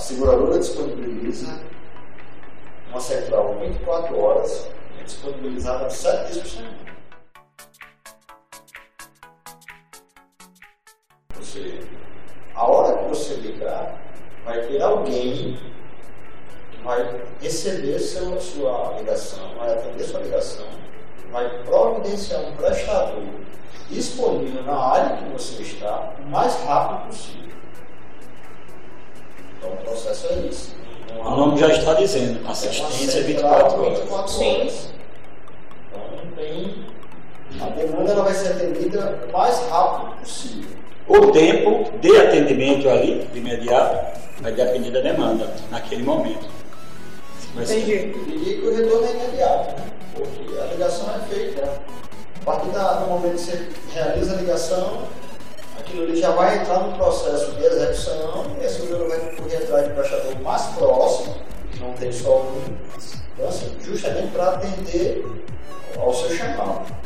a seguradora disponibiliza uma central 24 horas, é disponibilizada 7 dias por semana. Você, a hora que você ligar, vai ter alguém que vai receber seu, sua ligação, vai atender sua ligação, vai providenciar um prestador disponível na área que você está o mais rápido possível. O processo é isso. O nome já está dizendo, assistência 24 horas. 24 horas. Então não tem. A demanda ela vai ser atendida o mais rápido possível. O tempo de atendimento ali, de imediato, vai depender da demanda, naquele momento. Vai ser- Entendi. E que o retorno é imediato, né? porque a ligação é feita a partir da- do momento que você realiza a ligação, aquilo ali já vai entrar no processo de execução e esse jogador vai correr atrás do prestador mais próximo, não tem só um. Então, assim, justamente para atender ao seu chamado.